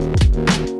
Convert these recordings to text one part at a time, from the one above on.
Thank you.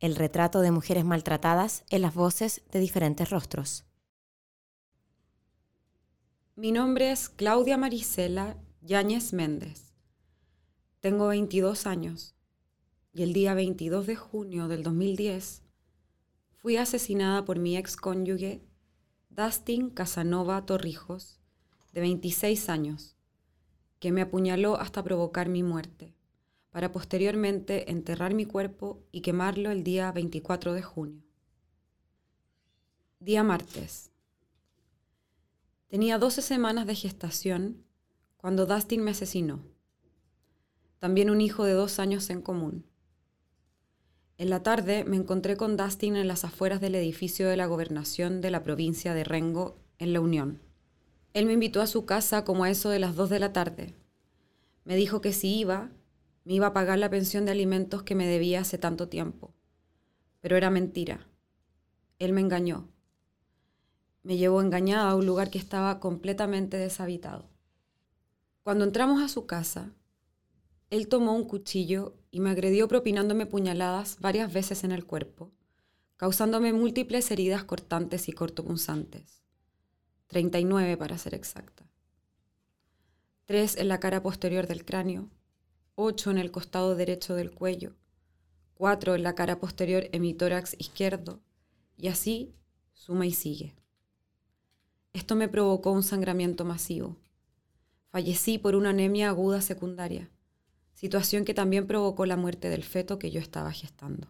el retrato de mujeres maltratadas en las voces de diferentes rostros. Mi nombre es Claudia Marisela Yáñez Méndez. Tengo 22 años y el día 22 de junio del 2010 fui asesinada por mi ex cónyuge Dustin Casanova Torrijos, de 26 años, que me apuñaló hasta provocar mi muerte, para posteriormente enterrar mi cuerpo y quemarlo el día 24 de junio. Día martes. Tenía 12 semanas de gestación cuando Dustin me asesinó. También un hijo de dos años en común. En la tarde me encontré con Dustin en las afueras del edificio de la gobernación de la provincia de Rengo, en La Unión. Él me invitó a su casa como a eso de las 2 de la tarde. Me dijo que si iba, me iba a pagar la pensión de alimentos que me debía hace tanto tiempo. Pero era mentira. Él me engañó. Me llevó engañada a un lugar que estaba completamente deshabitado. Cuando entramos a su casa, él tomó un cuchillo y me agredió propinándome puñaladas varias veces en el cuerpo, causándome múltiples heridas cortantes y cortopunzantes. 39 para ser exacta. Tres en la cara posterior del cráneo, ocho en el costado derecho del cuello, cuatro en la cara posterior en mi tórax izquierdo, y así suma y sigue. Esto me provocó un sangramiento masivo. Fallecí por una anemia aguda secundaria, situación que también provocó la muerte del feto que yo estaba gestando.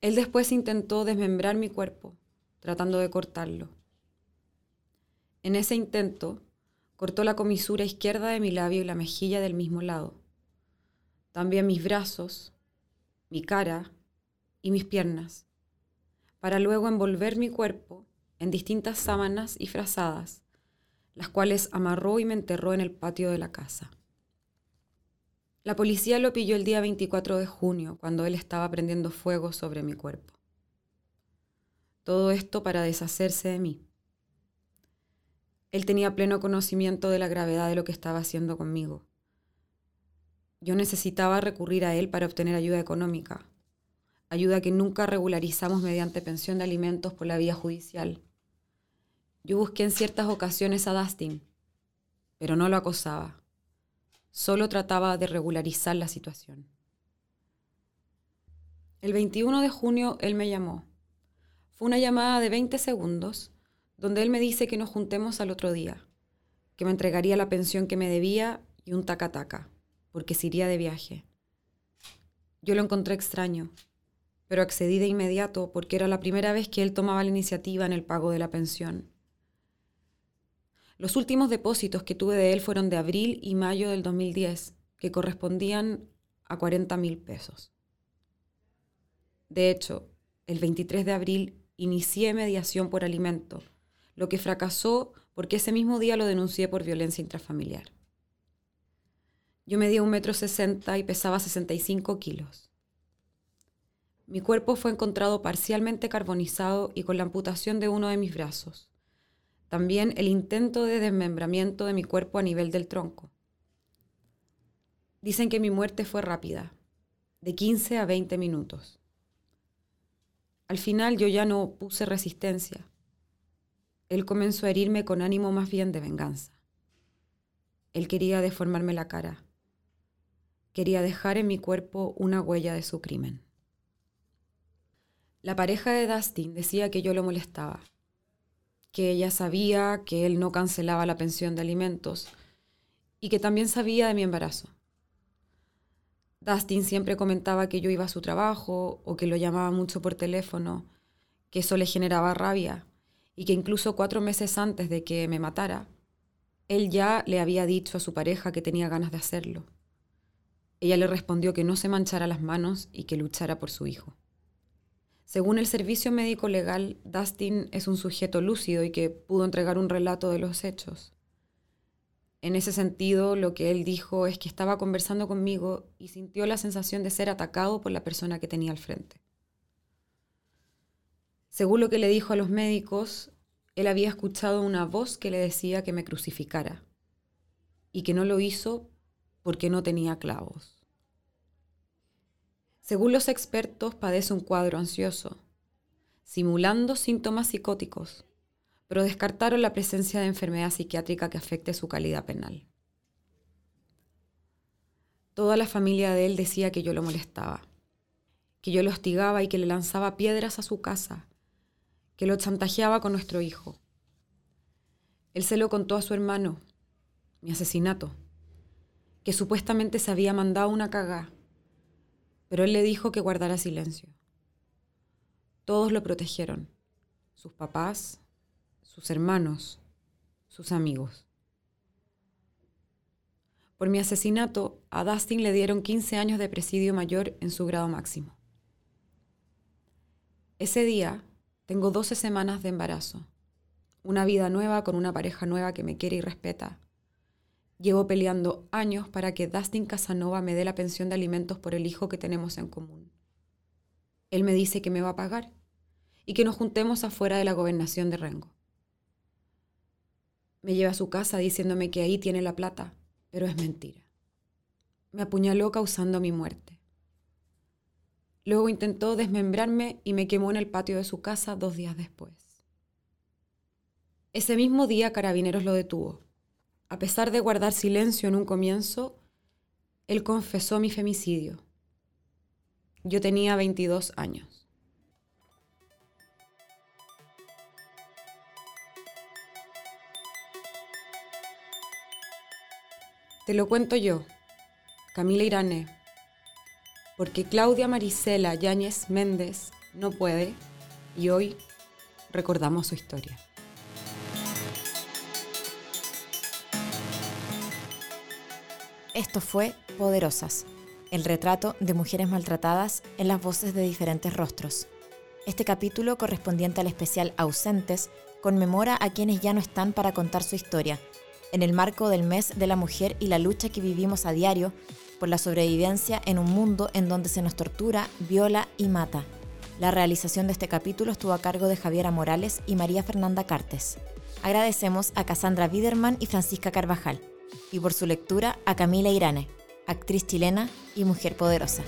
Él después intentó desmembrar mi cuerpo, tratando de cortarlo. En ese intento, cortó la comisura izquierda de mi labio y la mejilla del mismo lado. También mis brazos, mi cara y mis piernas, para luego envolver mi cuerpo en distintas sábanas y frazadas, las cuales amarró y me enterró en el patio de la casa. La policía lo pilló el día 24 de junio, cuando él estaba prendiendo fuego sobre mi cuerpo. Todo esto para deshacerse de mí. Él tenía pleno conocimiento de la gravedad de lo que estaba haciendo conmigo. Yo necesitaba recurrir a él para obtener ayuda económica, ayuda que nunca regularizamos mediante pensión de alimentos por la vía judicial. Yo busqué en ciertas ocasiones a Dustin, pero no lo acosaba. Solo trataba de regularizar la situación. El 21 de junio él me llamó. Fue una llamada de 20 segundos donde él me dice que nos juntemos al otro día, que me entregaría la pensión que me debía y un taca-taca, porque se iría de viaje. Yo lo encontré extraño, pero accedí de inmediato porque era la primera vez que él tomaba la iniciativa en el pago de la pensión. Los últimos depósitos que tuve de él fueron de abril y mayo del 2010, que correspondían a 40 mil pesos. De hecho, el 23 de abril inicié mediación por alimento, lo que fracasó porque ese mismo día lo denuncié por violencia intrafamiliar. Yo medía un metro sesenta y pesaba 65 kilos. Mi cuerpo fue encontrado parcialmente carbonizado y con la amputación de uno de mis brazos. También el intento de desmembramiento de mi cuerpo a nivel del tronco. Dicen que mi muerte fue rápida, de 15 a 20 minutos. Al final yo ya no puse resistencia. Él comenzó a herirme con ánimo más bien de venganza. Él quería deformarme la cara. Quería dejar en mi cuerpo una huella de su crimen. La pareja de Dustin decía que yo lo molestaba, que ella sabía que él no cancelaba la pensión de alimentos y que también sabía de mi embarazo. Dustin siempre comentaba que yo iba a su trabajo o que lo llamaba mucho por teléfono, que eso le generaba rabia y que incluso cuatro meses antes de que me matara, él ya le había dicho a su pareja que tenía ganas de hacerlo. Ella le respondió que no se manchara las manos y que luchara por su hijo. Según el servicio médico legal, Dustin es un sujeto lúcido y que pudo entregar un relato de los hechos. En ese sentido, lo que él dijo es que estaba conversando conmigo y sintió la sensación de ser atacado por la persona que tenía al frente. Según lo que le dijo a los médicos, él había escuchado una voz que le decía que me crucificara y que no lo hizo porque no tenía clavos. Según los expertos, padece un cuadro ansioso, simulando síntomas psicóticos, pero descartaron la presencia de enfermedad psiquiátrica que afecte su calidad penal. Toda la familia de él decía que yo lo molestaba, que yo lo hostigaba y que le lanzaba piedras a su casa, que lo chantajeaba con nuestro hijo. Él se lo contó a su hermano, mi asesinato, que supuestamente se había mandado una cagá pero él le dijo que guardara silencio. Todos lo protegieron, sus papás, sus hermanos, sus amigos. Por mi asesinato, a Dustin le dieron 15 años de presidio mayor en su grado máximo. Ese día tengo 12 semanas de embarazo, una vida nueva con una pareja nueva que me quiere y respeta, Llevo peleando años para que Dustin Casanova me dé la pensión de alimentos por el hijo que tenemos en común. Él me dice que me va a pagar y que nos juntemos afuera de la gobernación de Rengo. Me lleva a su casa diciéndome que ahí tiene la plata, pero es mentira. Me apuñaló causando mi muerte. Luego intentó desmembrarme y me quemó en el patio de su casa dos días después. Ese mismo día Carabineros lo detuvo a pesar de guardar silencio en un comienzo, él confesó mi femicidio. Yo tenía 22 años. Te lo cuento yo, Camila Irané, porque Claudia Marisela Yáñez Méndez no puede y hoy recordamos su historia. Esto fue Poderosas, el retrato de mujeres maltratadas en las voces de diferentes rostros. Este capítulo, correspondiente al especial Ausentes, conmemora a quienes ya no están para contar su historia, en el marco del mes de la mujer y la lucha que vivimos a diario por la sobrevivencia en un mundo en donde se nos tortura, viola y mata. La realización de este capítulo estuvo a cargo de Javiera Morales y María Fernanda Cartes. Agradecemos a Cassandra Biderman y Francisca Carvajal y por su lectura a Camila Irane, actriz chilena y mujer poderosa.